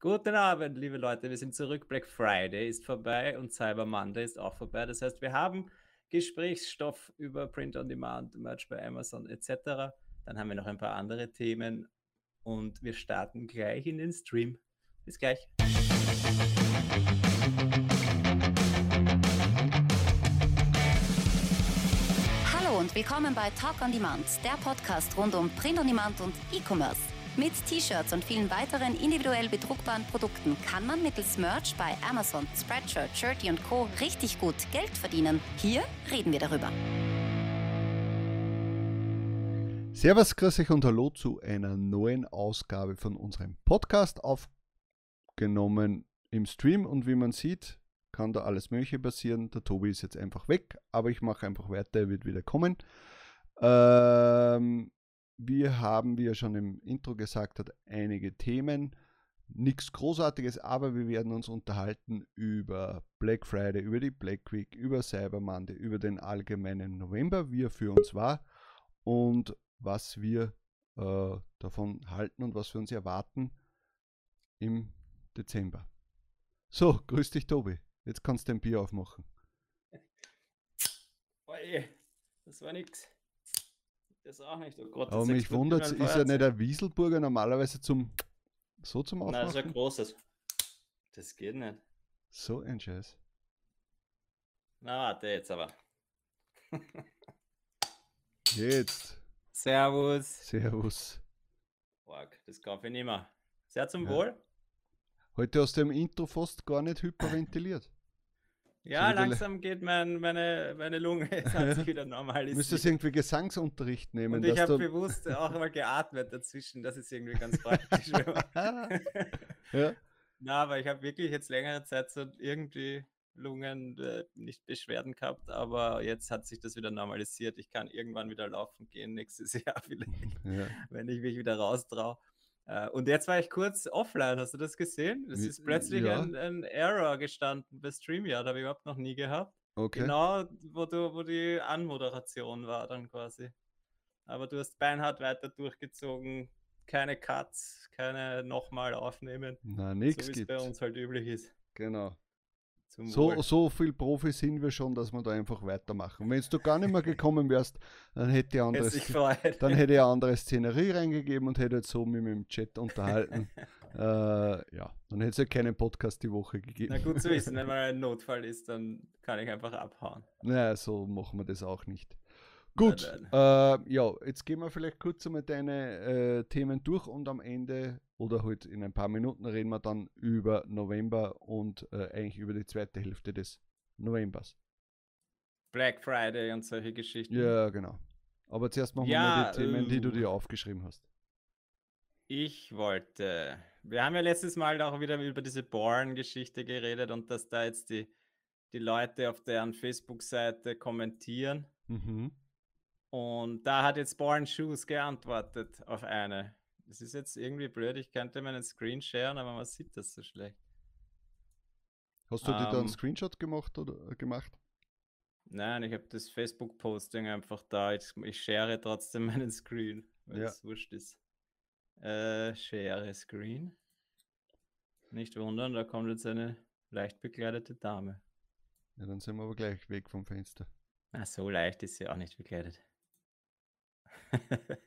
Guten Abend, liebe Leute. Wir sind zurück. Black Friday ist vorbei und Cyber Monday ist auch vorbei. Das heißt, wir haben Gesprächsstoff über Print on Demand, Merch bei Amazon etc. Dann haben wir noch ein paar andere Themen und wir starten gleich in den Stream. Bis gleich. Hallo und willkommen bei Talk on Demand, der Podcast rund um Print on Demand und E-Commerce. Mit T-Shirts und vielen weiteren individuell bedruckbaren Produkten kann man mittels Merch bei Amazon, Spreadshirt, Shirty und Co. richtig gut Geld verdienen. Hier reden wir darüber. Servus, grüß euch und hallo zu einer neuen Ausgabe von unserem Podcast, aufgenommen im Stream. Und wie man sieht, kann da alles Mögliche passieren. Der Tobi ist jetzt einfach weg, aber ich mache einfach weiter, er wird wieder kommen. Ähm, wir haben, wie er schon im Intro gesagt hat, einige Themen. Nichts Großartiges, aber wir werden uns unterhalten über Black Friday, über die Black Week, über Cyber Monday, über den allgemeinen November, wie er für uns war und was wir äh, davon halten und was wir uns erwarten im Dezember. So, grüß dich, Tobi. Jetzt kannst du ein Bier aufmachen. Oje, das war nix. Das auch nicht. Oh Gott, Aber mich wundert, ist ja nicht ein Wieselburger normalerweise zum so zum Nein, das ist ein Aufmachen? großes. Das geht nicht. So ein Scheiß. Na, warte jetzt aber. Jetzt. Servus. Servus. Org, das kaufe ich nicht mehr. Sehr zum Ja. Wohl. Heute hast du im Intro fast gar nicht hyperventiliert. Ja, le- langsam geht mein, meine, meine Lunge, es hat sich wieder Du normalisiert. müsstest irgendwie Gesangsunterricht nehmen. Und ich habe bewusst auch mal geatmet dazwischen. Das ist irgendwie ganz praktisch. ja. Na, aber ich habe wirklich jetzt längere Zeit so irgendwie Lungen äh, nicht Beschwerden gehabt, aber jetzt hat sich das wieder normalisiert. Ich kann irgendwann wieder laufen gehen nächstes Jahr vielleicht, ja. wenn ich mich wieder raustraue. Äh, und jetzt war ich kurz offline, hast du das gesehen? Es ist plötzlich ja. ein, ein Error gestanden bei StreamYard, habe ich überhaupt noch nie gehabt. Okay. Genau, wo, du, wo die Anmoderation war dann quasi. Aber du hast beinhart weiter durchgezogen, keine Cuts, keine nochmal aufnehmen, Na, so nichts wie es bei uns halt üblich ist. Genau. Zum So, Wohl. so viel Profi sind wir schon, dass wir da einfach weitermachen. Wenn du gar nicht mehr gekommen wärst, dann hätte ich freut. dann hätte ich eine andere Szenerie reingegeben und hätte jetzt so mit mir im Chat unterhalten. äh, ja, dann hätte es ja keinen Podcast die Woche gegeben. Na gut zu wissen, wenn mal ein Notfall ist, dann kann ich einfach abhauen. Naja, so machen wir das auch nicht. Gut, Äh, ja, jetzt gehen wir vielleicht kurz einmal deine äh, Themen durch und am Ende oder halt in ein paar Minuten reden wir dann über November und äh, eigentlich über die zweite Hälfte des Novembers. Black Friday und solche Geschichten. Ja, genau. Aber zuerst machen wir Ja, mal die Themen, die du äh, dir aufgeschrieben hast. Ich wollte. Wir haben ja letztes Mal auch wieder über diese Born-Geschichte geredet und dass da jetzt die, die Leute auf deren Facebook-Seite kommentieren. Mhm. Und da hat jetzt Born Shoes geantwortet auf eine. Das ist jetzt irgendwie blöd, ich könnte meinen Screen sharen, aber man sieht das so schlecht. Hast du dir da einen Ähm. Screenshot gemacht oder äh, gemacht? Nein, ich habe das Facebook-Posting einfach da. Ich, ich share trotzdem meinen Screen, weil Ja. es wurscht ist. Äh, share Screen. Nicht wundern, da kommt jetzt eine leicht bekleidete Dame. Ja, dann sind wir aber gleich weg vom Fenster. Na, so leicht ist sie auch nicht bekleidet.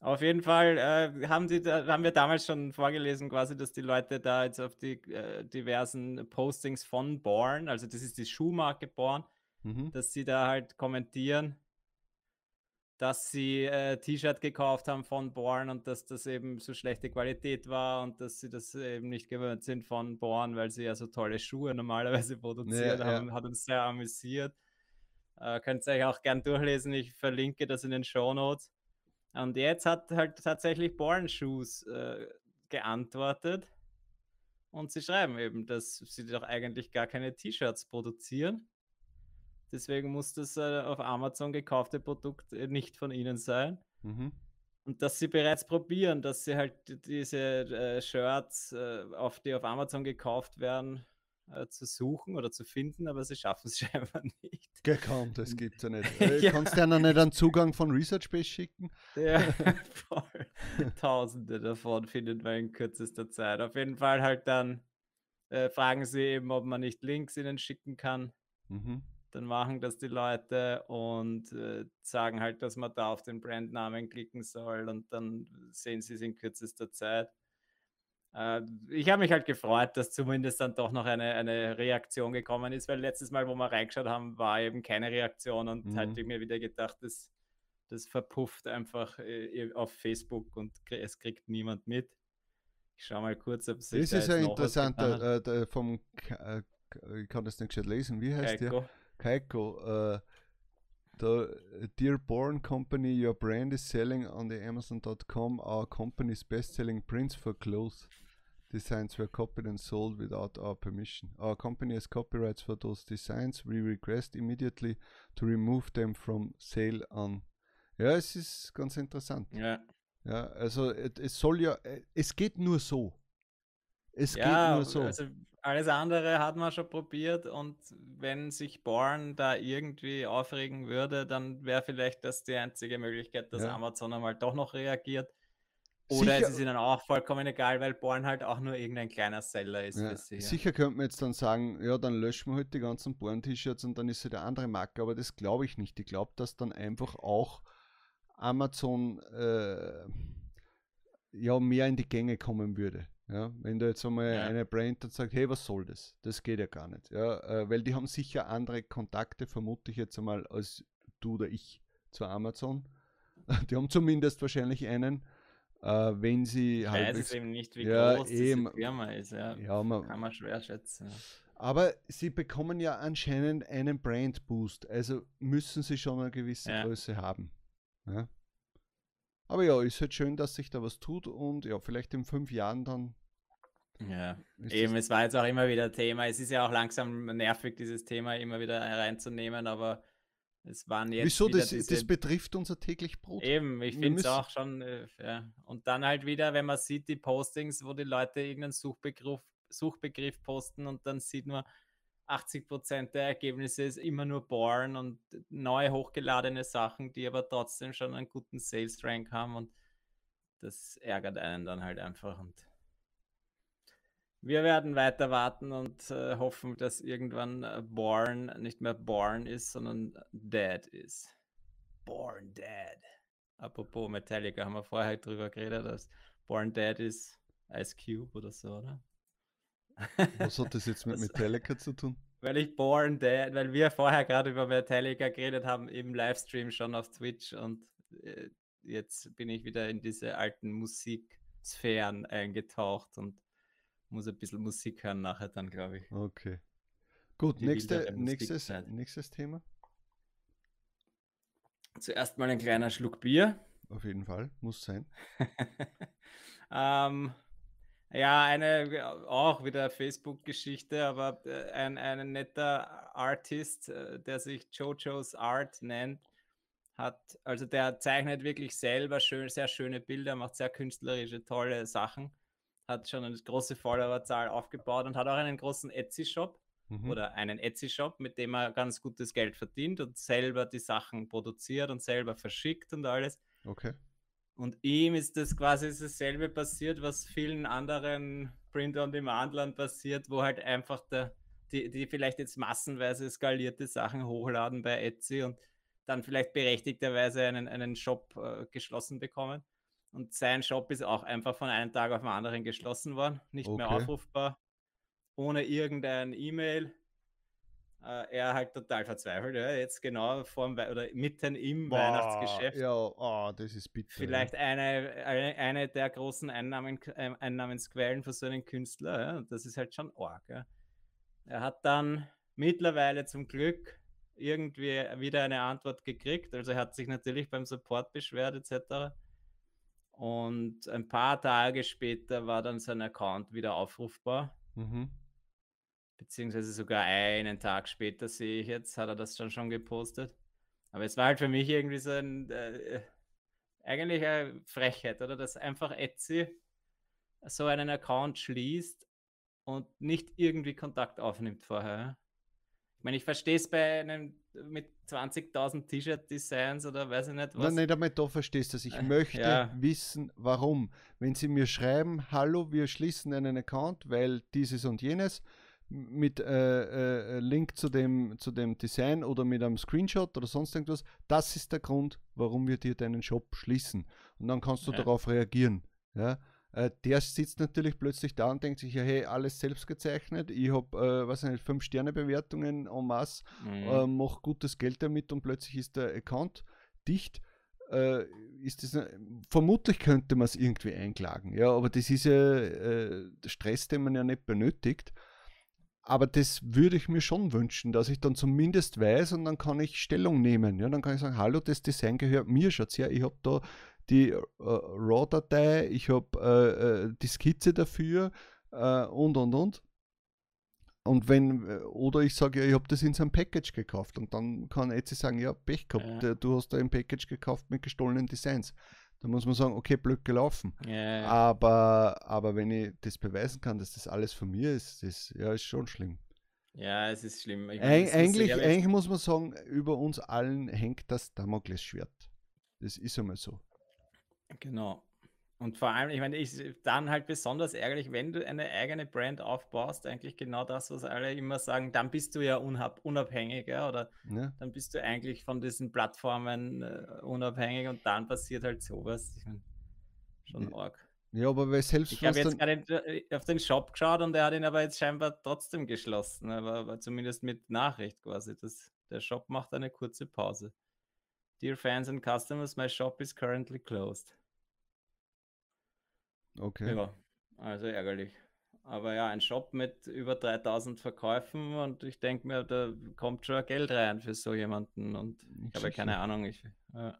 Auf jeden Fall äh, haben, da, haben wir damals schon vorgelesen, quasi, dass die Leute da jetzt auf die äh, diversen Postings von Born, also das ist die Schuhmarke Born, Mhm. dass sie da halt kommentieren, dass sie äh, T-Shirt gekauft haben von Born und dass das eben so schlechte Qualität war und dass sie das eben nicht gewöhnt sind von Born, weil sie ja so tolle Schuhe normalerweise produziert ja. haben. Hat uns sehr amüsiert. Äh, könnt ihr euch auch gern durchlesen. Ich verlinke das in den Show Notes. Und jetzt hat halt tatsächlich Born Shoes äh, geantwortet. Und sie schreiben eben, dass sie doch eigentlich gar keine T-Shirts produzieren. Deswegen muss das äh, auf Amazon gekaufte Produkt äh, nicht von ihnen sein. Mhm. Und dass sie bereits probieren, dass sie halt diese äh, Shirts, äh, auf die auf Amazon gekauft werden, äh, zu suchen oder zu finden, aber sie schaffen es scheinbar nicht. Gekannt, das gibt's ja nicht. Äh, Ja. Kannst du ja noch nicht einen Zugang von ResearchBase schicken? Ja, voll. Tausende davon findet man in kürzester Zeit. Auf jeden Fall halt dann äh, fragen sie eben, ob man nicht Links ihnen schicken kann. Mhm. Dann machen das die Leute und äh, sagen halt, dass man da auf den Brandnamen klicken soll und dann sehen sie es in kürzester Zeit. Äh, ich habe mich halt gefreut, dass zumindest dann doch noch eine, eine Reaktion gekommen ist, weil letztes Mal, wo wir reingeschaut haben, war eben keine Reaktion und Mhm. halt habe ich mir wieder gedacht, das, das verpufft einfach äh, auf Facebook und es kriegt niemand mit. Ich schaue mal kurz, ob sich Das da ist ja interessant, hat. äh, der vom, ich kann das nicht gescheit lesen, wie heißt der? Keiko. Äh, the uh, Dearborn Company, your brand is selling on the Amazon.com. Our company's best-selling prints for clothes designs were copied and sold without our permission. Our company has copyrights for those designs. We request immediately to remove them from sale on. Ja, es ist ganz interessant. Ja. Ja, also es soll ja, es geht nur so. Es geht nur so. also alles andere hat man schon probiert und wenn sich Born da irgendwie aufregen würde, dann wäre vielleicht das die einzige Möglichkeit, dass Ja. Amazon einmal doch noch reagiert. Oder Sicher- es ist ihnen auch vollkommen egal, weil Born halt auch nur irgendein kleiner Seller ist Ja, sie. sicher könnte man jetzt dann sagen, ja, dann löschen wir halt die ganzen Born-T-Shirts und dann ist es eine andere Marke, aber das glaube ich nicht. Ich glaube, dass dann einfach auch Amazon äh, ja mehr in die Gänge kommen würde. Ja, wenn da jetzt einmal Ja. eine Brand dann sagt, hey, was soll das? Das geht ja gar nicht. Ja, äh, weil die haben sicher andere Kontakte, vermute ich jetzt einmal, als du oder ich zu Amazon. Die haben zumindest wahrscheinlich einen, äh, wenn sie Ich weiß es eben nicht, wie Ja, groß eben. diese Firma ist. Ja. ja, man, Kann man schwer schätzen. Aber sie bekommen ja anscheinend einen Brand Boost, also müssen sie schon eine gewisse. Größe haben. Ja. Aber ja, ist halt schön, dass sich da was tut und ja, vielleicht in fünf Jahren dann. Ja, eben, es war jetzt auch immer wieder Thema. Es ist ja auch langsam nervig, dieses Thema immer wieder reinzunehmen, aber es waren jetzt wieso? Das, diese das betrifft unser täglich Brot. Eben, ich finde es auch schon, äh, ja. Und dann halt wieder, wenn man sieht, die Postings, wo die Leute irgendeinen Suchbegriff, Suchbegriff posten und dann sieht man, 80% der Ergebnisse ist immer nur Born und neu hochgeladene Sachen, die aber trotzdem schon einen guten Sales Rank haben und das ärgert einen dann halt einfach und wir werden weiter warten und äh, hoffen, dass irgendwann äh, Born nicht mehr Born ist, sondern Dead ist. Born Dead. Apropos Metallica, haben wir vorher drüber geredet, dass Born Dead ist Ice Cube oder so, oder? Was hat das jetzt mit Metallica zu tun? Weil ich Born Dead, weil wir vorher gerade über Metallica geredet haben im Livestream schon auf Twitch und äh, jetzt bin ich wieder in diese alten Musiksphären eingetaucht und muss ein bisschen Musik hören nachher dann, glaube ich. Okay. Gut, nächste, nächstes, nächstes Thema. Zuerst mal ein kleiner Schluck Bier. Auf jeden Fall, muss sein. ähm, ja, eine äh, auch wieder Facebook-Geschichte, aber äh, ein, ein netter Artist, äh, der sich Jojo's Art nennt, hat, also der zeichnet wirklich selber schön, sehr schöne Bilder, macht sehr künstlerische, tolle Sachen, hat schon eine große Followerzahl aufgebaut und hat auch einen großen Etsy-Shop Mhm. oder einen Etsy-Shop, mit dem er ganz gutes Geld verdient und selber die Sachen produziert und selber verschickt und alles. Okay. Und ihm ist das quasi dasselbe passiert, was vielen anderen Print-on-Demand-Lern passiert, wo halt einfach der, die, die vielleicht jetzt massenweise skalierte Sachen hochladen bei Etsy und dann vielleicht berechtigterweise einen, einen Shop äh, geschlossen bekommen. Und sein Shop ist auch einfach von einem Tag auf den anderen geschlossen worden, nicht mehr Okay. aufrufbar, ohne irgendein E-Mail. Äh, er halt total verzweifelt, ja, jetzt genau vor dem Wei- oder mitten im Boah, Weihnachtsgeschäft Ja, ah, das ist bitter. ja. vielleicht eine, eine, eine der großen Einnahmen, äh, Einnahmensquellen für so einen Künstler. Ja? Das ist halt schon arg. Ja? Er hat dann mittlerweile zum Glück irgendwie wieder eine Antwort gekriegt. Also er hat sich natürlich beim Support beschwert etc. Und ein paar Tage später war dann sein Account wieder aufrufbar. Mhm. Beziehungsweise sogar einen Tag später sehe ich jetzt, hat er das dann schon gepostet. Aber es war halt für mich irgendwie so ein, äh, eigentlich eine Frechheit, oder? Dass einfach Etsy so einen Account schließt und nicht irgendwie Kontakt aufnimmt vorher. Ich meine, ich verstehe es bei einem mit 20.000 T-Shirt-Designs oder weiß ich nicht was. Nein, nicht einmal da verstehst du das. Ich möchte ja. wissen, warum. Wenn sie mir schreiben, hallo, wir schließen einen Account, weil dieses und jenes, mit äh, äh, Link zu dem, zu dem Design oder mit einem Screenshot oder sonst irgendwas, das ist der Grund, warum wir dir deinen Shop schließen. Und dann kannst du ja. darauf reagieren. Ja? Äh, der sitzt natürlich plötzlich da und denkt sich, ja, hey, alles selbst gezeichnet, ich habe, äh, was nicht, fünf Sterne Bewertungen en masse, mhm. äh, mache gutes Geld damit und plötzlich ist der Account dicht. Äh, ist das, vermutlich könnte man es irgendwie einklagen, ja, aber das ist ja äh, Stress, den man ja nicht benötigt. Aber das würde ich mir schon wünschen, dass ich dann zumindest weiß und dann kann ich Stellung nehmen. Ja, dann kann ich sagen, hallo, das Design gehört mir, schaut her, ich habe da die äh, RAW-Datei, ich habe äh, äh, die Skizze dafür äh, und und und. Und wenn, äh, oder ich sage, ja, ich habe das in seinem Package gekauft und dann kann Etsy sagen, ja, Pech gehabt, ja. du hast da ein Package gekauft mit gestohlenen Designs. Da muss man sagen, okay, blöd gelaufen. Ja. Aber, aber wenn ich das beweisen kann, dass das alles von mir ist, das ja, ist schon schlimm. Ja, es ist schlimm. Ich Eig eigentlich, eigentlich muss man sagen, über uns allen hängt das Damoklesschwert. Das ist einmal so. Genau. Und vor allem, ich meine, ich dann halt besonders ärgerlich, wenn du eine eigene Brand aufbaust, eigentlich genau das, was alle immer sagen, dann bist du ja unabhängig, ja, oder ja. dann bist du eigentlich von diesen Plattformen äh, unabhängig und dann passiert halt sowas. Ich meine, schon ja. arg. Ja, aber weil selbst Ich habe jetzt gerade äh, auf den Shop geschaut und der hat ihn aber jetzt scheinbar trotzdem geschlossen, aber, aber zumindest mit Nachricht quasi. Das, der Shop macht eine kurze Pause. Dear fans and customers, my shop is currently closed. Okay. Ja, also ärgerlich. Aber ja, ein Shop mit über 3000 Verkäufen und ich denke mir, da kommt schon Geld rein für so jemanden und ich habe keine Ahnung, ich, äh,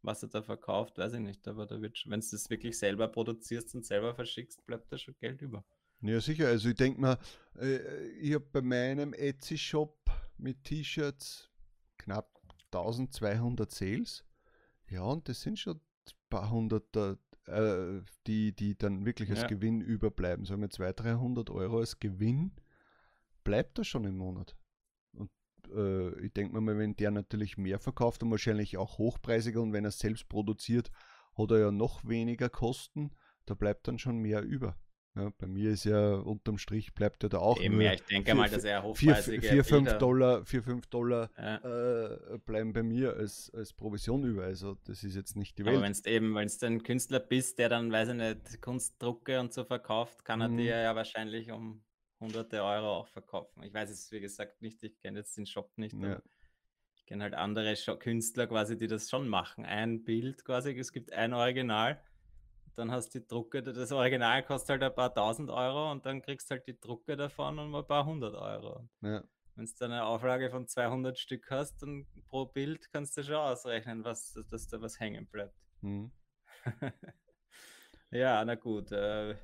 was er da verkauft, weiß ich nicht, aber da wird, wenn du das wirklich selber produzierst und selber verschickst, bleibt da schon Geld über. Ja, sicher. Also ich denke mal, äh, ich habe bei meinem Etsy-Shop mit T-Shirts knapp 1200 Sales. Ja, und das sind schon paar hundert äh, die, die dann wirklich als ja. Gewinn überbleiben. Sagen wir 200, 300 Euro als Gewinn, bleibt das schon im Monat. Und äh, ich denke mal, wenn der natürlich mehr verkauft und wahrscheinlich auch hochpreisiger und wenn er es selbst produziert, hat er ja noch weniger Kosten, da bleibt dann schon mehr über. Ja, bei mir ist ja unterm Strich bleibt ja da auch Eben, ja, ich denke vier, mal, dass er hochpreisige 4, 5 Dollar, 4, 5 Dollar ja. äh, bleiben bei mir als, als Provision über. Also das ist jetzt nicht die Welt. Aber wenn du eben, wenn ein Künstler bist, der dann, weiß ich nicht, Kunstdrucke und so verkauft, kann er mhm. dir ja wahrscheinlich um hunderte Euro auch verkaufen. Ich weiß es, wie gesagt, nicht, ich kenne jetzt den Shop nicht. Ja. Ich kenne halt andere Künstler quasi, die das schon machen. Ein Bild quasi, es gibt ein Original dann hast du die Drucke, das Original kostet halt ein paar tausend Euro und dann kriegst du halt die Drucke davon um ein paar hundert Euro. Ja. Wenn du dann eine Auflage von 200 Stück hast, dann pro Bild kannst du schon ausrechnen, was, dass da was hängen bleibt. Mhm. ja, na gut. Äh,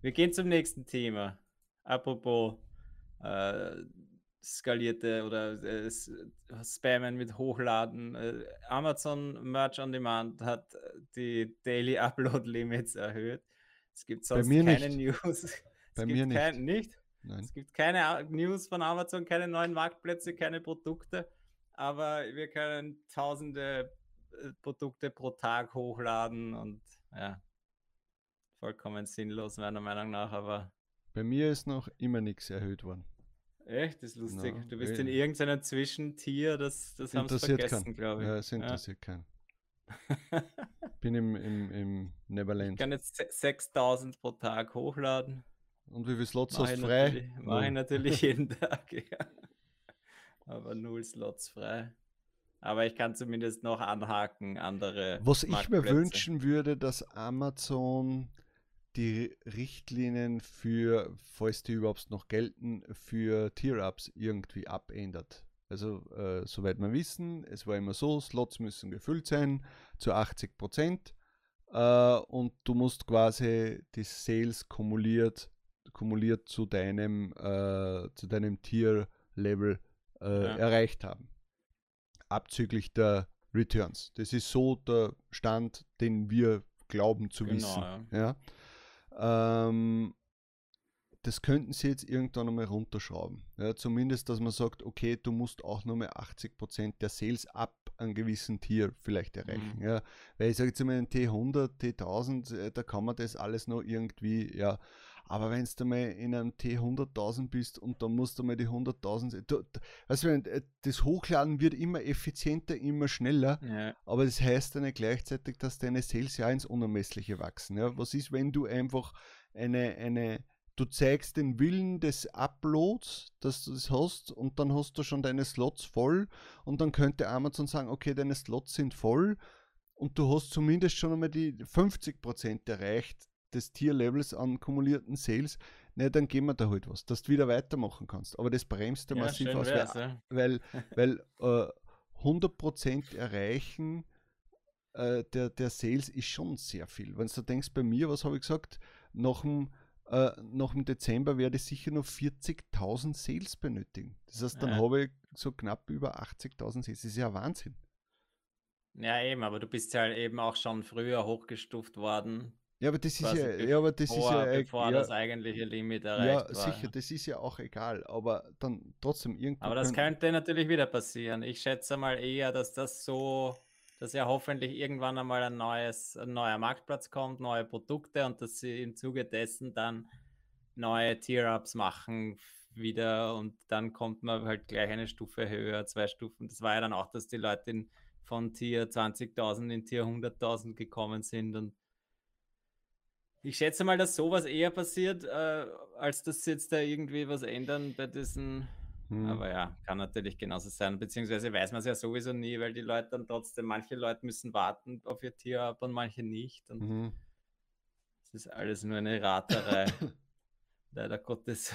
wir gehen zum nächsten Thema. Apropos äh, skalierte oder äh, Spammen mit Hochladen. Äh, Amazon Merch on Demand hat die Daily Upload Limits erhöht. Es gibt sonst keine nicht. News. Es Bei mir nicht. Kein, nicht? Es gibt keine News von Amazon, keine neuen Marktplätze, keine Produkte, aber wir können tausende äh, Produkte pro Tag hochladen und ja, vollkommen sinnlos meiner Meinung nach, aber bei mir ist noch immer nichts erhöht worden. Echt? Das ist lustig. No, du bist in irgendeinem Zwischentier, das, das haben sie vergessen, glaube ich. Ja, es interessiert ja. keinen. Bin im, im, im Neverland. Ich kann jetzt 6000 pro Tag hochladen. Und wie viele Slots hast du frei? Mache ich natürlich jeden Tag, ja. Aber null Slots frei. Aber ich kann zumindest noch anhaken, andere. Was ich mir wünschen würde, dass Amazon die Richtlinien für, falls die überhaupt noch gelten, für Tier-Ups irgendwie abändert. Also, äh, soweit wir wissen, es war immer so, Slots müssen gefüllt sein zu 80 Prozent äh, und du musst quasi die Sales kumuliert, kumuliert zu deinem, äh, zu deinem Tier-Level äh, ja. erreicht haben. Abzüglich der Returns. Das ist so der Stand, den wir glauben zu genau, wissen. Ja. ja. Ähm, das könnten sie jetzt irgendwann einmal runterschrauben. Ja, zumindest, dass man sagt, okay, du musst auch nur mehr 80% der Sales ab einem gewissen Tier vielleicht erreichen. Mhm. Ja, weil ich sage jetzt mal, ein T100, T1000, äh, da kann man das alles noch irgendwie, ja. Aber wenn du mal in einem T100.000 bist und dann musst du mal die 100.000, du, weißt du, äh, das Hochladen wird immer effizienter, immer schneller, ja. aber das heißt dann gleichzeitig, dass deine Sales ja ins Unermessliche wachsen. Ja. Was ist, wenn du einfach eine, eine, du zeigst den Willen des Uploads, dass du das hast und dann hast du schon deine Slots voll und dann könnte Amazon sagen, okay, deine Slots sind voll und du hast zumindest schon einmal die 50% erreicht des Tierlevels an kumulierten Sales, ne, dann geben wir da halt was, dass du wieder weitermachen kannst. Aber das bremst du ja, massiv aus, weil, weil, weil äh, 100% erreichen äh, der, der Sales ist schon sehr viel. Wenn du denkst, bei mir, was habe ich gesagt, nach dem, äh, nach dem Dezember werde ich sicher noch 40.000 Sales benötigen. Das heißt, dann ja. habe ich so knapp über 80.000 Sales. Das ist ja Wahnsinn. Ja, eben, aber du bist ja eben auch schon früher hochgestuft worden. Ja, aber das ist ja, ja, aber das ist ja, bevor ja, das eigentliche Limit erreicht ja, war. sicher, das ist ja auch egal, aber dann trotzdem irgendwie. Aber das könnte natürlich wieder passieren. Ich schätze mal eher, dass das so dass ja hoffentlich irgendwann einmal ein, neues, ein neuer Marktplatz kommt, neue Produkte und dass sie im Zuge dessen dann neue Tier-Ups machen wieder und dann kommt man halt gleich eine Stufe höher, zwei Stufen. Das war ja dann auch, dass die Leute in, von Tier 20.000 in Tier 100.000 gekommen sind und ich schätze mal, dass sowas eher passiert, äh, als dass sie jetzt da irgendwie was ändern bei diesen hm. Aber ja, kann natürlich genauso sein. Beziehungsweise weiß man es ja sowieso nie, weil die Leute dann trotzdem, manche Leute müssen warten auf ihr Tier ab und manche nicht. Und mhm. es ist alles nur eine Raterei. Leider Gottes.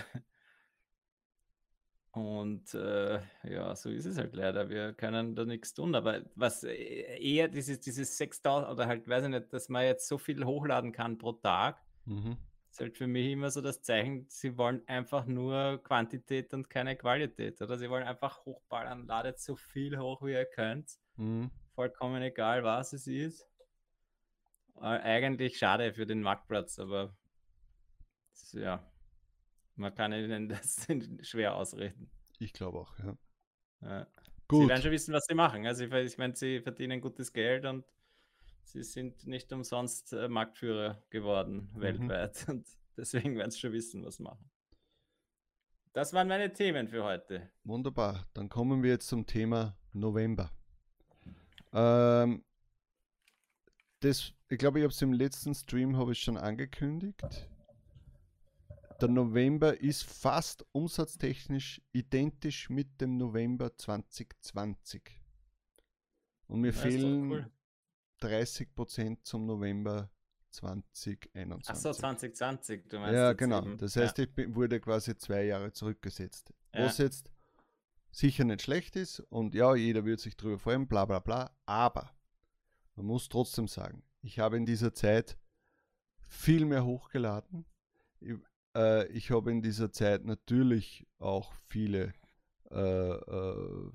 Und äh, ja, so ist es halt leider. Wir können da nichts tun. Aber was äh, eher dieses, dieses 6000 oder halt, weiß ich nicht, dass man jetzt so viel hochladen kann pro Tag, mhm ist halt für mich immer so das Zeichen, sie wollen einfach nur Quantität und keine Qualität. Oder sie wollen einfach hochballern, ladet so viel hoch, wie ihr könnt. Mhm. Vollkommen egal, was es ist. Äh, eigentlich schade für den Marktplatz, aber ja, man kann ihnen das schwer ausreden. Ich glaube auch, ja. ja. Gut. Sie werden schon wissen, was sie machen. Also ich, meine, sie verdienen gutes Geld und sie sind nicht umsonst äh, Marktführer geworden mhm. weltweit und deswegen werden sie schon wissen, was machen. Das waren meine Themen für heute. Wunderbar. Dann kommen wir jetzt zum Thema November. Ähm, das, ich glaube, ich habe es im letzten Stream habe ich schon angekündigt. Der November ist fast umsatztechnisch identisch mit dem November 2020. Und mir fehlen cool. 30 Prozent zum November 2021. Achso, 2020, du meinst. Ja, genau. Eben. Das heißt, ja. ich wurde quasi zwei Jahre zurückgesetzt. Ja. Was jetzt sicher nicht schlecht ist und ja, jeder wird sich darüber freuen, bla bla bla. Aber man muss trotzdem sagen, ich habe in dieser Zeit viel mehr hochgeladen. Ich, äh, ich habe in dieser Zeit natürlich auch viele äh, äh,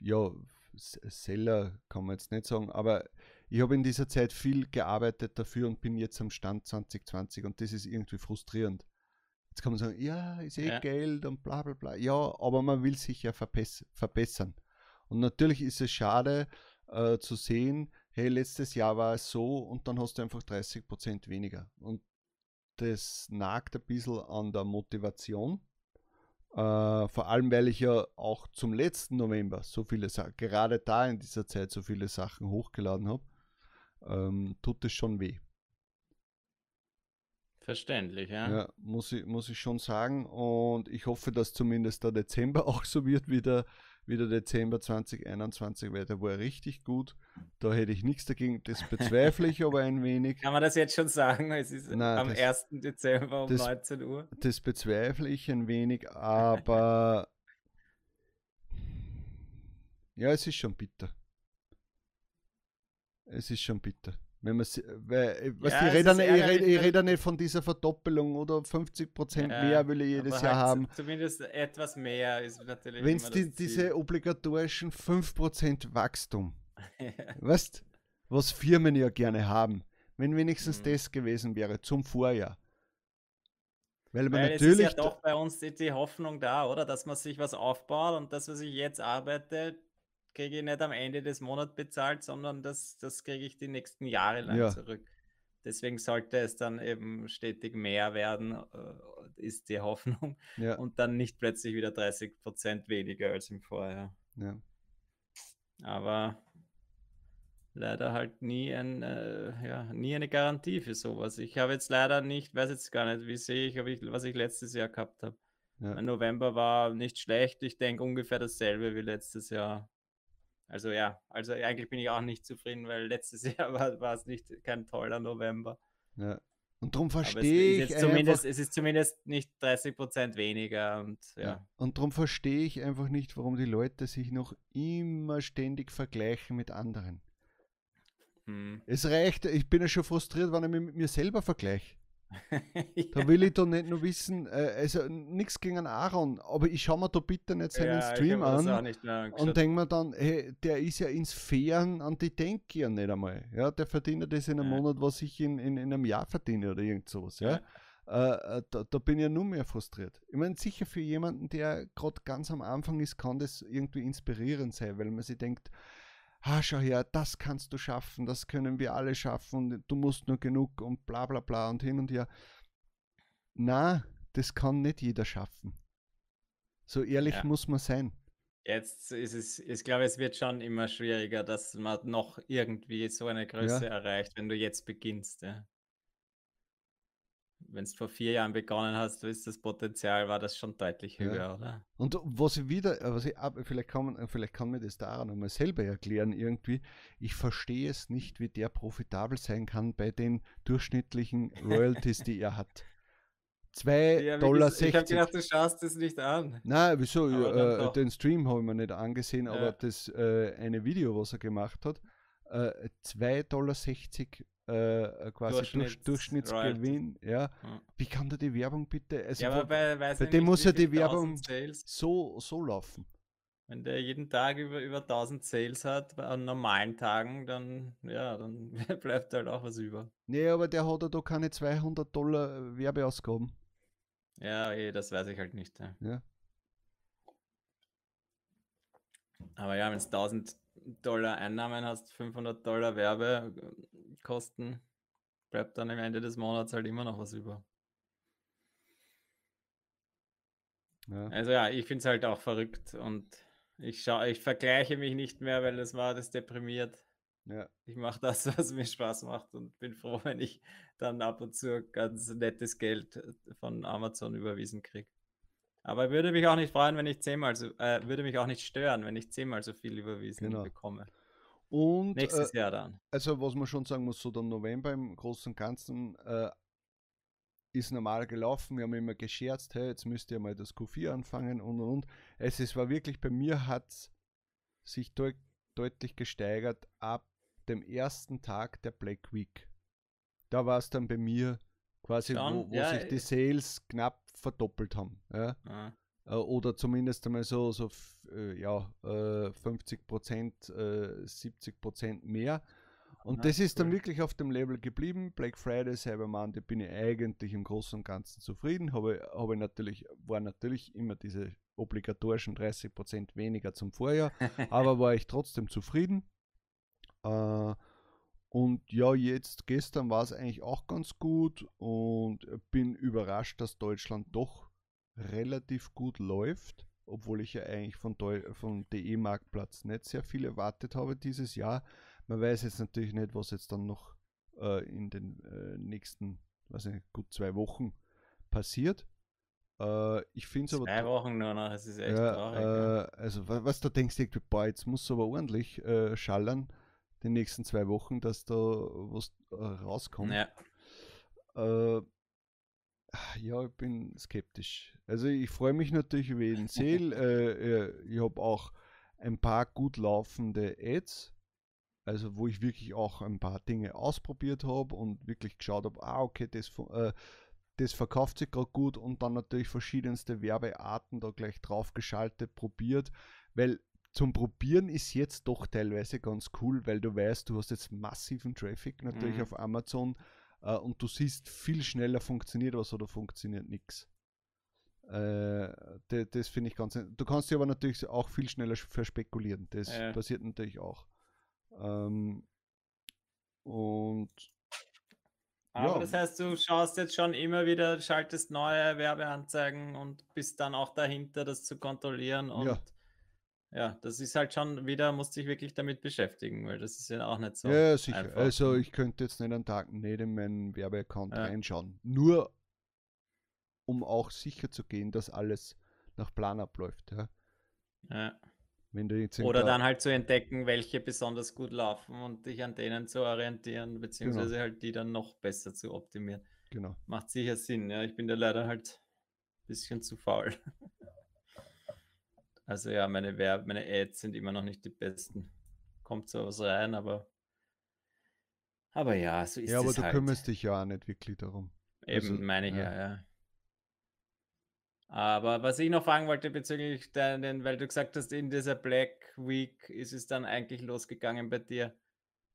ja, Seller kann man jetzt nicht sagen, aber ich habe in dieser Zeit viel gearbeitet dafür und bin jetzt am Stand 2020 und das ist irgendwie frustrierend. Jetzt kann man sagen, ja, ist eh ja. Geld und bla bla bla. Ja, aber man will sich ja verbessern. Und natürlich ist es schade äh, zu sehen, hey, letztes Jahr war es so und dann hast du einfach 30% weniger. Und das nagt ein bisschen an der Motivation. Äh, vor allem, weil ich ja auch zum letzten November so viele Sachen, gerade da in dieser Zeit so viele Sachen hochgeladen habe ähm, tut es schon weh. Verständlich, ja. Ja, muss ich, muss ich schon sagen. Und ich hoffe, dass zumindest der Dezember auch so wird wie der, wie der Dezember 2021, weil der war richtig gut. Da hätte ich nichts dagegen. Das bezweifle ich aber ein wenig. Kann man das jetzt schon sagen? Es ist Nein, am das, 1. Dezember um das, 19 Uhr. Das bezweifle ich ein wenig, aber ja, es ist schon bitter. Es ist schon bitter. Wenn man, weil, was ja, ich rede, nicht, ich, rede, ich rede nicht von dieser Verdoppelung oder 50% ja, mehr will ich jedes Jahr halt haben. Zumindest etwas mehr ist natürlich. Wenn es die, diese obligatorischen 5% Wachstum, ja. weißt was Firmen ja gerne haben, wenn wenigstens mhm. das gewesen wäre zum Vorjahr. Weil man Weil es ist natürlich. ja doch bei uns die, die Hoffnung da, oder? Dass man sich was aufbaut und das, was ich jetzt arbeite, kriege ich nicht am Ende des Monats bezahlt, sondern das, das kriege ich die nächsten Jahre lang Ja. zurück. Deswegen sollte es dann eben stetig mehr werden, äh, ist die Hoffnung. ja, Und dann nicht plötzlich wieder 30% weniger als im Vorjahr. ja. Aber leider halt nie, ein, äh, ja, nie eine Garantie für sowas. Ich habe jetzt leider nicht, weiß jetzt gar nicht, wie sehe ich, ich, was ich letztes Jahr gehabt habe. Ja. November war nicht schlecht. Ich denke ungefähr dasselbe wie letztes Jahr. Also ja, also eigentlich bin ich auch nicht zufrieden, weil letztes Jahr war, war es nicht kein toller November. ja. Und darum verstehe ich zumindest, es ist zumindest nicht 30% weniger und ja. Ja. Und darum verstehe ich einfach nicht, warum die Leute sich noch immer ständig vergleichen mit anderen. Hm. Es reicht, ich bin ja schon frustriert, wenn ich mich mit mir selber vergleiche. Da Ja. will ich doch nicht nur wissen, äh, also nichts gegen Aaron, aber ich schaue mir da bitte nicht seinen Ja, Stream an und denke mir dann, hey, der ist ja ins Fairen, an die denke ich ja nicht einmal. Ja, der verdient das in einem Ja. Monat, was ich in, in, in einem Jahr verdiene oder irgend sowas. Ja. Äh, äh, da, da bin ich ja nur mehr frustriert. Ich meine, sicher für jemanden, der gerade ganz am Anfang ist, kann das irgendwie inspirierend sein, weil man sich denkt, ah, schau her, das kannst du schaffen, das können wir alle schaffen und du musst nur genug und bla bla bla und hin und her. Na, das kann nicht jeder schaffen. So ehrlich Ja. muss man sein. Jetzt ist es, ich glaube, es wird schon immer schwieriger, dass man noch irgendwie so eine Größe erreicht, wenn du jetzt beginnst. Ja. Wenn es vor vier Jahren begonnen hast, ist das Potenzial, war das schon deutlich Ja. höher, oder? Und was ich wieder, äh, was ich, ab- vielleicht, kann man, vielleicht kann mir das daran einmal selber erklären irgendwie. Ich verstehe es nicht, wie der profitabel sein kann bei den durchschnittlichen Royalties, die er hat. 2,60 Ja, Dollar. ges- Ich habe gedacht, du schaust es nicht an. Nein, wieso? Aber Äh, den Stream habe ich mir nicht angesehen, aber Ja. das äh, eine Video, was er gemacht hat, äh, 2,60 Dollar äh, quasi durch, Durchschnitts- Durchschnittsgewinn. Ja. Ja. Wie kann da die Werbung bitte? Also Ja, aber bei, bei dem nicht, muss ja die Werbung- Sales, so, so laufen. wenn der jeden Tag über, über 1000 Sales hat, an normalen Tagen, dann, ja, dann bleibt halt auch was über. Nee, aber der hat ja da keine 200 Dollar äh, Werbeausgaben. Ja, eh, das weiß ich halt nicht. Ja. Ja. Aber ja, wenn es 1000 Dollar Einnahmen hast, 500 Dollar Werbekosten, bleibt dann am Ende des Monats halt immer noch was über. Ja. Also ja, ich finde es halt auch verrückt und ich schaue, ich vergleiche mich nicht mehr, weil das war das deprimiert. Ja. Ich mache das, was mir Spaß macht und bin froh, wenn ich dann ab und zu ganz nettes Geld von Amazon überwiesen kriege. Aber würde mich auch nicht freuen, wenn ich zehnmal so, äh, würde mich auch nicht stören, wenn ich zehnmal so viel überwiesen Genau. bekomme. Und Nächstes äh, Jahr dann. also was man schon sagen muss, so der November im Großen und Ganzen äh, ist normal gelaufen. Wir haben immer gescherzt, hey, jetzt müsst ihr mal das Q4 anfangen und und und. Es ist, war wirklich, bei mir hat sich deut deutlich gesteigert ab dem ersten Tag der Black Week. Da war es dann bei mir quasi, wo, Schon? wo Ja, sich die äh. Sales knapp verdoppelt haben. Ja? Ah, Äh, oder zumindest einmal so, so äh, ja, äh, 50 Prozent, äh, 70 Prozent mehr. Und Ah, das ist dann cool. wirklich auf dem Level geblieben. Black Friday, Cyber Monday bin ich eigentlich im Großen und Ganzen zufrieden. Habe, habe natürlich, war natürlich immer diese obligatorischen 30 Prozent weniger zum Vorjahr, aber war ich trotzdem zufrieden. Äh, und ja, jetzt gestern war es eigentlich auch ganz gut und bin überrascht, dass Deutschland doch relativ gut läuft, obwohl ich ja eigentlich von, Deu von DE Marktplatz nicht sehr viel erwartet habe dieses Jahr. Man weiß jetzt natürlich nicht, was jetzt dann noch äh, in den äh, nächsten, weiß nicht, gut zwei Wochen passiert. Äh, ich finde es aber Zwei Wochen nur noch, es ist echt traurig. äh, also wa- was du denkst, irgendwie, boah, jetzt muss aber ordentlich äh, schallern die nächsten zwei Wochen, dass da was äh, rauskommt. Ja. Äh, ja, ich bin skeptisch. Also ich freue mich natürlich über jeden Sale. äh, äh, ich habe auch ein paar gut laufende Ads, also wo ich wirklich auch ein paar Dinge ausprobiert habe und wirklich geschaut habe, ah okay, das, äh, das verkauft sich gerade gut und dann natürlich verschiedenste Werbearten da gleich drauf geschaltet, probiert, weil zum Probieren ist jetzt doch teilweise ganz cool, weil du weißt, du hast jetzt massiven Traffic natürlich Mhm. auf Amazon. äh, und du siehst viel schneller funktioniert was oder funktioniert nichts. Äh, das, das finde ich ganz. Du kannst dich aber natürlich auch viel schneller verspekulieren. Das Ja. passiert natürlich auch. Ähm, und Aber Ja. das heißt, du schaust jetzt schon immer wieder, schaltest neue Werbeanzeigen und bist dann auch dahinter, das zu kontrollieren. Und Ja. Ja, das ist halt schon wieder, musst dich wirklich damit beschäftigen, weil das ist ja auch nicht so. ja, sicher. einfach. Also ich könnte jetzt nicht einen Tag nicht in meinen Werbeaccount Ja. reinschauen. Nur um auch sicher zu gehen, dass alles nach Plan abläuft. Ja. Ja. Wenn du jetzt Oder irgendein- dann halt zu entdecken, welche besonders gut laufen und dich an denen zu orientieren, beziehungsweise halt die dann noch besser zu optimieren. Genau. Macht sicher Sinn, ja. Ich bin da leider halt ein bisschen zu faul. Also ja, meine Werb meine Ads sind immer noch nicht die besten. Kommt so was rein, aber aber ja, so ist Ja, aber es du halt. kümmerst dich ja auch nicht wirklich darum. Eben, also, meine ich ja. ja, ja. Aber was ich noch fragen wollte bezüglich deinen, weil du gesagt hast, in dieser Black Week ist es dann eigentlich losgegangen bei dir.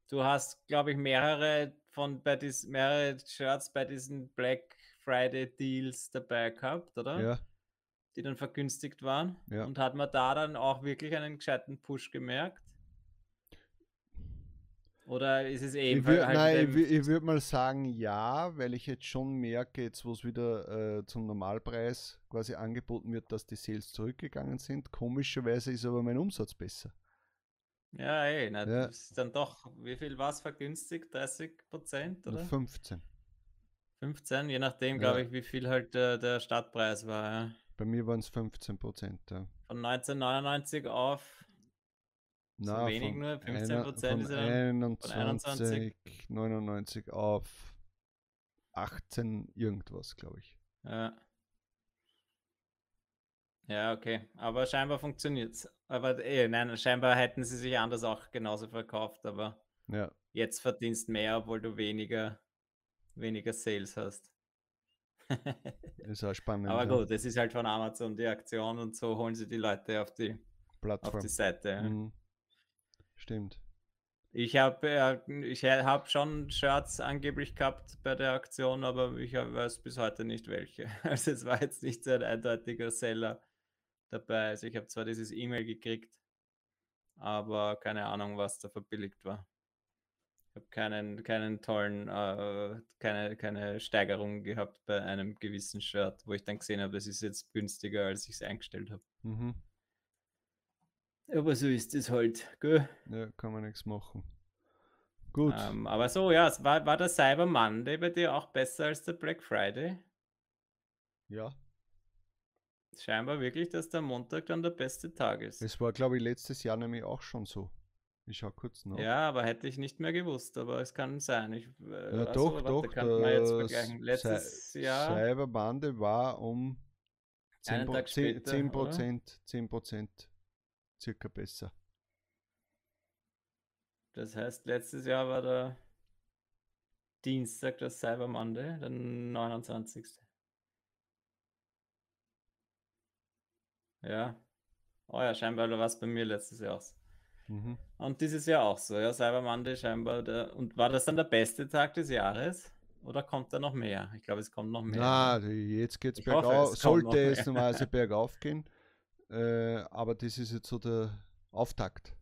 Du hast, glaube ich, mehrere von bei dies, mehrere Shirts bei diesen Black Friday Deals dabei gehabt, oder? Ja, Die dann vergünstigt waren. Ja. Und hat man da dann auch wirklich einen gescheiten Push gemerkt? Oder ist es ich eben würd, halt nein, wieder ich, ich würde mal sagen ja, weil ich jetzt schon merke, jetzt wo es wieder äh, zum Normalpreis quasi angeboten wird, dass die Sales zurückgegangen sind. Komischerweise ist aber mein Umsatz besser. Ja, ey, na, Ja. das ist dann doch, wie viel war es vergünstigt? 30 Prozent oder? 15. 15, je nachdem, Ja. glaube ich, wie viel halt der, der Startpreis war. Ja. Bei mir waren es 15 Prozent. Ja. Von 1999 auf so Na, wenig von nur, 15 einer- Prozent ist ja dann 21, 99 auf 18 irgendwas, glaube ich. Ja. Ja, okay. Aber scheinbar funktioniert es. Aber eh, nein, scheinbar hätten sie sich anders auch genauso verkauft, aber Ja, jetzt verdienst mehr, obwohl du weniger, weniger Sales hast. ist auch spannend. Aber ja. gut, es ist halt von Amazon die Aktion und so holen sie die Leute auf die, auf Plattform. die Seite. ja. Mhm. Stimmt. Ich habe äh, ich hab schon Shirts angeblich gehabt bei der Aktion, aber ich weiß bis heute nicht welche. Also es war jetzt nicht so ein eindeutiger Seller dabei. Also ich habe zwar dieses E-Mail gekriegt, aber keine Ahnung, was da verbilligt war. Habe keinen, keinen tollen, äh, keine, keine Steigerung gehabt bei einem gewissen Shirt, wo ich dann gesehen habe, das ist jetzt günstiger, als ich es eingestellt habe. Mhm. Aber so ist es halt, gell? Ja, kann man nichts machen. Gut. Ähm, aber so, ja, es war, war der Cyber Monday bei dir auch besser als der Black Friday? ja. Scheinbar wirklich, dass der Montag dann der beste Tag ist. Es war, glaube ich, letztes Jahr nämlich auch schon so. Ich schau kurz nach. Ja, aber hätte ich nicht mehr gewusst, aber es kann sein. Ich, äh, Ja, doch, so, doch. warte, kann man jetzt das vergleichen. Cy- Letztes Jahr, Cyber Monday war um 10, Einen Pro- Tag 10, später, 10 oder? Prozent, 10 Prozent circa besser. das heißt, letztes Jahr war der Dienstag der Cyber Monday, der 29. Ja. Oh ja, scheinbar war es bei mir letztes Jahr auch so. Mhm. Und dieses Jahr auch so, ja, Cyber Monday scheinbar. Der, und war das dann der beste Tag des Jahres? Oder kommt da noch mehr? Ich glaube, es kommt noch mehr. Na, die- jetzt geht es bergauf. Sollte es normalerweise bergauf gehen. Äh, aber das ist jetzt so der Auftakt.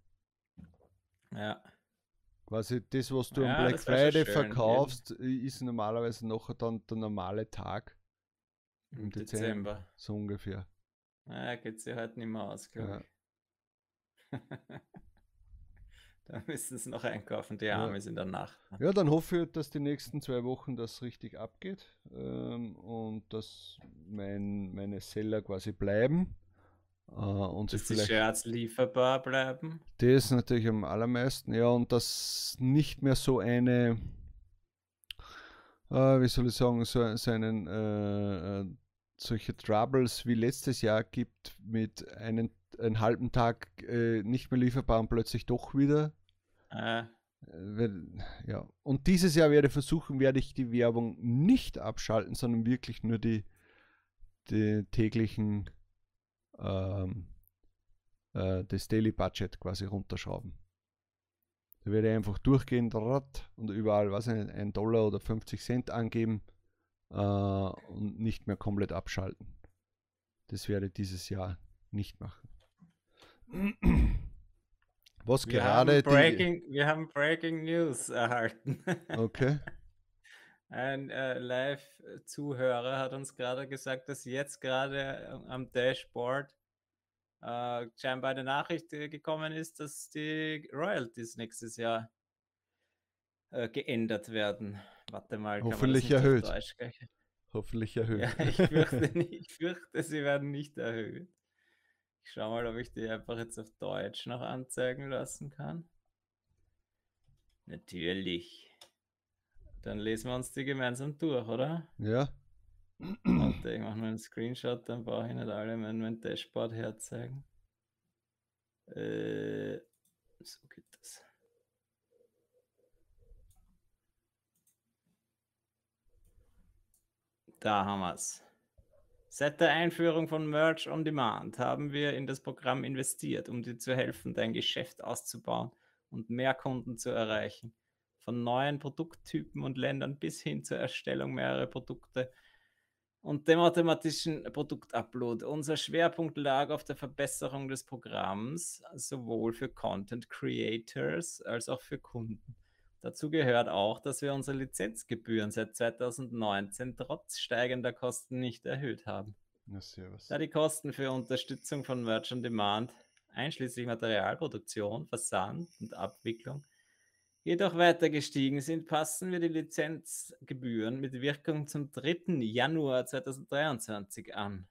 Ja, Quasi das, was du Ja, am Black Friday schön, verkaufst, ist normalerweise noch dann der normale Tag. im Im Dezember. Dezember. So ungefähr. Naja, geht sie halt nicht mehr aus, glaube ich. da müssen sie noch einkaufen, die Ja. Arme in der Nacht. ne? Ja, dann hoffe ich, dass die nächsten zwei Wochen das richtig abgeht ähm, und dass mein, meine Seller quasi bleiben. Äh, und Dass die vielleicht Shirts lieferbar bleiben. das natürlich am allermeisten, ja, und dass nicht mehr so eine, äh, wie soll ich sagen, so, so einen, äh, äh, solche Troubles wie letztes Jahr gibt mit einem, einen halben Tag äh, nicht mehr lieferbar und plötzlich doch wieder. Äh, Ja, und dieses Jahr werde ich versuchen, werde ich die Werbung nicht abschalten, sondern wirklich nur die, die täglichen, ähm, äh, das Daily Budget quasi runterschrauben. Da werde ich einfach durchgehend und überall, was ein Dollar oder 50 Cent angeben äh, und nicht mehr komplett abschalten. Das werde ich dieses Jahr nicht machen. Was Wir gerade haben, Breaking, wir haben Breaking News erhalten. die. Okay. Ein äh, Live-Zuhörer hat uns gerade gesagt, dass jetzt gerade äh, am Dashboard äh, scheinbar eine Nachricht äh, gekommen ist, dass die Royalties nächstes Jahr äh, geändert werden. Warte mal, kann man das Hoffentlich erhöht. Hoffentlich erhöht. Ja, ich fürchte, ich fürchte, sie werden nicht erhöht. Ich schau mal, ob ich die einfach jetzt auf Deutsch noch anzeigen lassen kann. Natürlich. Dann lesen wir uns die gemeinsam durch, oder? ja. Warte, ich mache nur einen Screenshot, dann brauche ich nicht alle mein, mein Dashboard herzeigen. Äh, so geht das. Da haben wir es. Seit der Einführung von Merch on Demand haben wir in das Programm investiert, um dir zu helfen, dein Geschäft auszubauen und mehr Kunden zu erreichen. Von neuen Produkttypen und Ländern bis hin zur Erstellung mehrerer Produkte und dem automatischen Produktupload. Unser Schwerpunkt lag auf der Verbesserung des Programms, sowohl für Content Creators als auch für Kunden. Dazu gehört auch, dass wir unsere Lizenzgebühren seit 2019 trotz steigender Kosten nicht erhöht haben. Servus. Da die Kosten für Unterstützung von Merch on Demand, einschließlich Materialproduktion, Versand und Abwicklung, jedoch weiter gestiegen sind, passen wir die Lizenzgebühren mit Wirkung zum 3. Januar 2023 an.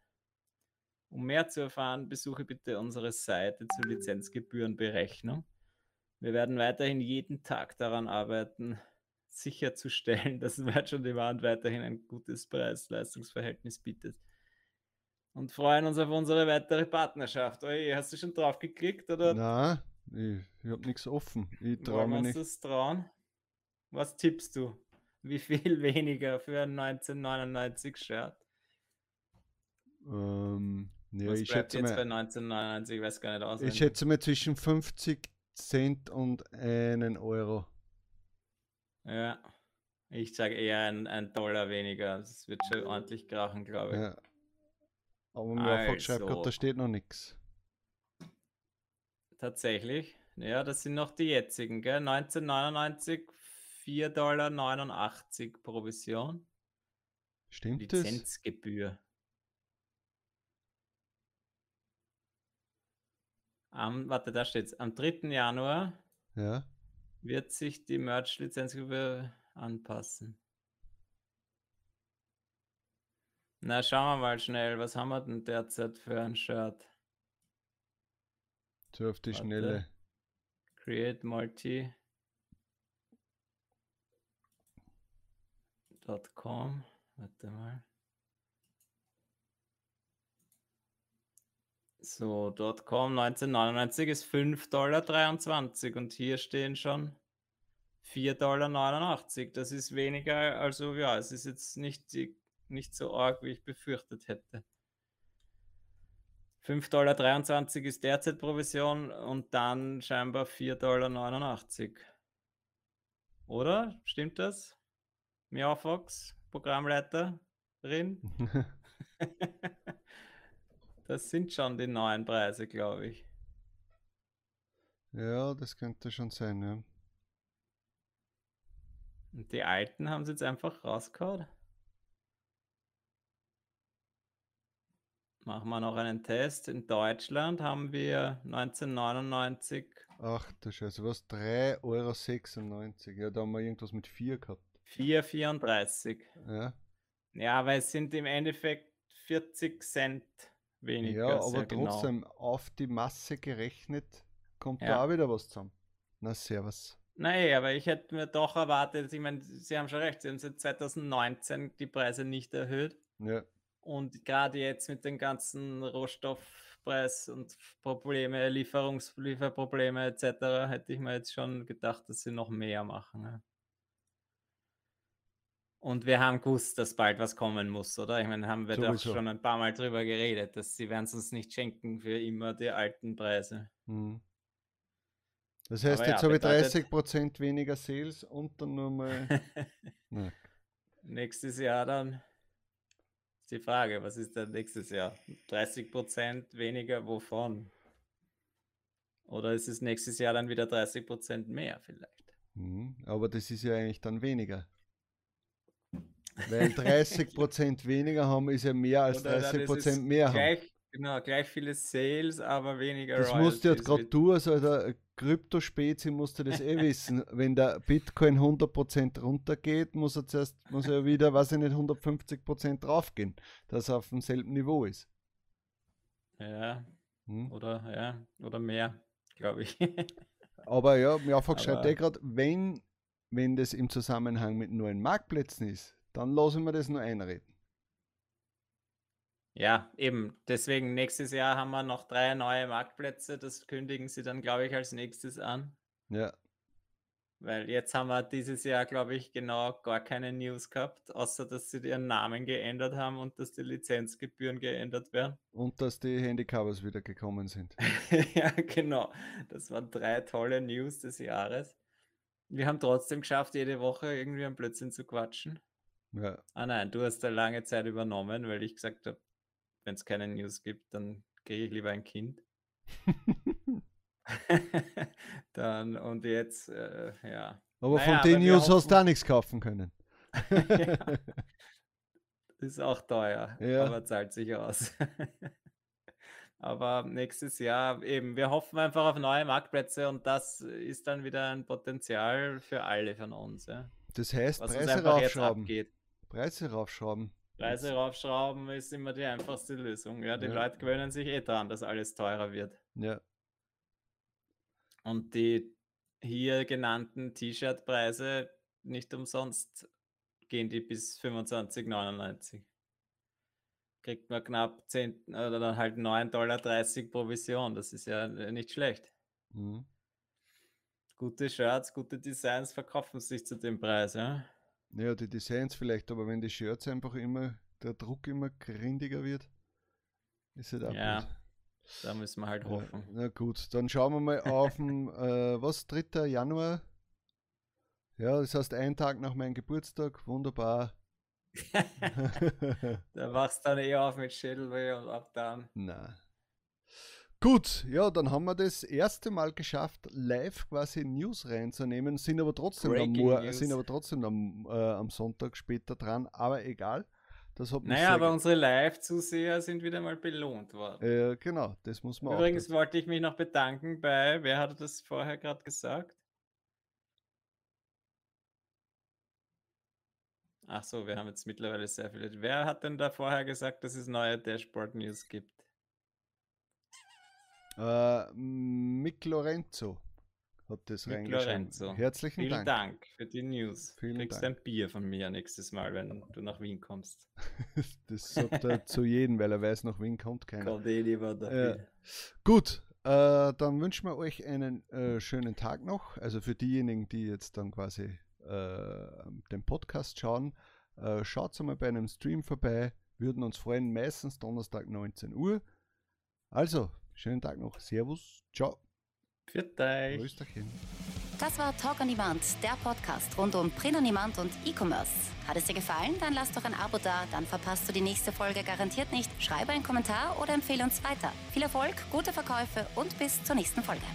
Um mehr zu erfahren, besuche bitte unsere Seite zur Lizenzgebührenberechnung. Wir werden weiterhin jeden Tag daran arbeiten, sicherzustellen, dass Merch on Demand weiterhin ein gutes Preis-Leistungsverhältnis bietet. Und freuen uns auf unsere weitere Partnerschaft. Oje, hast du schon drauf geklickt oder Na, ich, ich habe nichts offen. Ich traue uns nicht. das trauen? Was tippst du? Wie viel weniger für ein 1999 Shirt? Ähm, ja, Was ich schätze jetzt bei mal, 1999? Ich weiß gar nicht auswendig. ich schätze mal zwischen 50 Cent und einen Euro. Ja. Ich sage eher ein, ein Dollar weniger. Das wird schon ordentlich krachen, glaube ich. Ja. Aber mir Also. gehabt, da steht noch nichts. Tatsächlich. Ja, das sind noch die jetzigen, gell? 1999 4,89 Dollar Provision. Stimmt das? Lizenzgebühr. Am, warte, da steht's. Am 3. Januar Ja. wird sich die Merch-Lizenzgebühr anpassen. Na, schauen wir mal schnell. Was haben wir denn derzeit für ein Shirt? So auf die Warte. Schnelle. Create Multi. .com. Warte mal. So, .com 1999 ist 5,23 Dollar und hier stehen schon 4,89 Dollar. Das ist weniger, also ja, es ist jetzt nicht, nicht so arg, wie ich befürchtet hätte. 5,23 Dollar ist derzeit Provision und dann scheinbar 4,89 Dollar. Oder? Stimmt das? Miafox, Programmleiterin? das sind schon die neuen Preise, glaube ich. ja, das könnte schon sein, ja. Und die alten haben sie jetzt einfach rausgehauen. Machen wir noch einen Test. In Deutschland haben wir 1999 Ach du Scheiße, was? 3,96 Euro. Ja, da haben wir irgendwas mit 4 gehabt. 4,34. Ja, Ja, aber es sind im Endeffekt 40 Cent weniger. ja aber genau. trotzdem, auf die Masse gerechnet, kommt Ja. da auch wieder was zusammen. Na, servus. Nein, aber ich hätte mir doch erwartet, ich meine, Sie haben schon recht, Sie haben seit 2019 die Preise nicht erhöht. Ja, Und gerade jetzt mit den ganzen Rohstoffpreis und Probleme, Lieferungs Lieferprobleme etc., hätte ich mir jetzt schon gedacht, dass sie noch mehr machen. Und wir haben gewusst, dass bald was kommen muss, oder? Ich meine, haben wir Sowieso. doch schon ein paar Mal drüber geredet, dass sie werden es uns nicht schenken für immer die alten Preise. mhm. Das heißt, Aber jetzt ja, habe ich bedeutet- 30% weniger Sales und dann nochmal. Na, Nächstes Jahr dann ist die Frage, was ist dann nächstes Jahr? 30% weniger wovon? Oder ist es nächstes Jahr dann wieder 30% mehr vielleicht? mhm, aber das ist ja eigentlich dann weniger. Weil 30% weniger haben ist ja mehr als Oder dann ist 30% es mehr haben. Gleich, genau, gleich viele Sales, aber weniger Das musst du Royalties gerade du, also der Kryptospezi musst du das eh wissen. Wenn der Bitcoin 100% runtergeht, muss er zuerst, muss er wieder, weiß ich nicht, 150% draufgehen, dass er auf demselben Niveau ist. Ja, Hm? oder, ja, oder mehr, glaube ich. Aber ja, Miafak schreibt eh gerade, wenn, wenn das im Zusammenhang mit neuen Marktplätzen ist, dann lassen wir das nur einreden. Ja, eben. Deswegen nächstes Jahr haben wir noch drei neue Marktplätze. Das kündigen sie dann, glaube ich, als nächstes an. Ja, Weil jetzt haben wir dieses Jahr, glaube ich, genau gar keine News gehabt, außer dass sie ihren Namen geändert haben und dass die Lizenzgebühren geändert werden. und dass die Handycovers wieder gekommen sind. ja, genau. Das waren drei tolle News des Jahres. Wir haben trotzdem geschafft, jede Woche irgendwie ein Blödsinn zu quatschen. Ja, Ah nein, du hast da lange Zeit übernommen, weil ich gesagt habe, wenn es keine News gibt, dann kriege ich lieber ein Kind. dann und jetzt, äh, ja. aber Naja, von den News hast du hoffen- auch nichts kaufen können. ja. Ist auch teuer, Ja. aber zahlt sich aus. aber nächstes Jahr eben, wir hoffen einfach auf neue Marktplätze und das ist dann wieder ein Potenzial für alle von uns, ja. Das heißt, was uns Preise einfach jetzt raufschrauben. abgeht. Preise raufschrauben. Preise raufschrauben ist immer die einfachste Lösung. Ja, die Ja. Leute gewöhnen sich eh dran, dass alles teurer wird. Ja, Und die hier genannten T-Shirt-Preise nicht umsonst gehen die bis 25,99. Kriegt man knapp 10 oder dann halt 9,30 Dollar Provision. Das ist ja nicht schlecht. mhm. Gute Shirts, gute Designs verkaufen sich zu dem Preis. Ja? Ja, die Designs vielleicht, aber wenn die Shirts einfach immer, der Druck immer grindiger wird, ist halt auch Ja, blöd. Da müssen wir halt Ja, hoffen. na gut, dann schauen wir mal auf den, äh, was, 3. Januar? Ja, das heißt, ein Tag nach meinem Geburtstag, wunderbar. Da wachst dann eh auf mit Schädelweh und ab dann. Na. Gut, ja, dann haben wir das erste Mal geschafft, live quasi News reinzunehmen, sind aber trotzdem, am, Breaking Mor- News. sind aber trotzdem am, äh, am Sonntag später dran, aber egal. Das hat Naja, aber unsere Live-Zuseher sind wieder mal belohnt worden. äh, genau, das muss man Übrigens auch. wollte ich mich noch bedanken bei, wer hat das vorher gerade gesagt? Ach so, wir haben jetzt mittlerweile sehr viele. Wer hat denn da vorher gesagt, dass es neue Dashboard News gibt? Äh, Mick Lorenzo hat das Mick reingeschrieben. Lorenzo. Herzlichen Vielen Dank. Dank. für die News. Vielen du kriegst Dank. ein Bier von mir nächstes Mal, wenn du nach Wien kommst. Das sagt er zu jedem, weil er weiß, nach Wien kommt keiner. Kommt eh lieber dafür. Gut, äh, dann wünschen wir euch einen äh, schönen Tag noch. Also für diejenigen, die jetzt dann quasi äh, den Podcast schauen, äh, schaut mal bei einem Stream vorbei. Würden uns freuen, meistens Donnerstag 19 Uhr. Also, schönen Tag noch. Servus, ciao. Für dich. Grüß dich hin. Das war Talk on Demand, der Podcast rund um Print on Demand und E-Commerce. Hat es dir gefallen? Dann lass doch ein Abo da, dann verpasst du die nächste Folge garantiert nicht. Schreibe einen Kommentar oder empfehle uns weiter. Viel Erfolg, gute Verkäufe und bis zur nächsten Folge.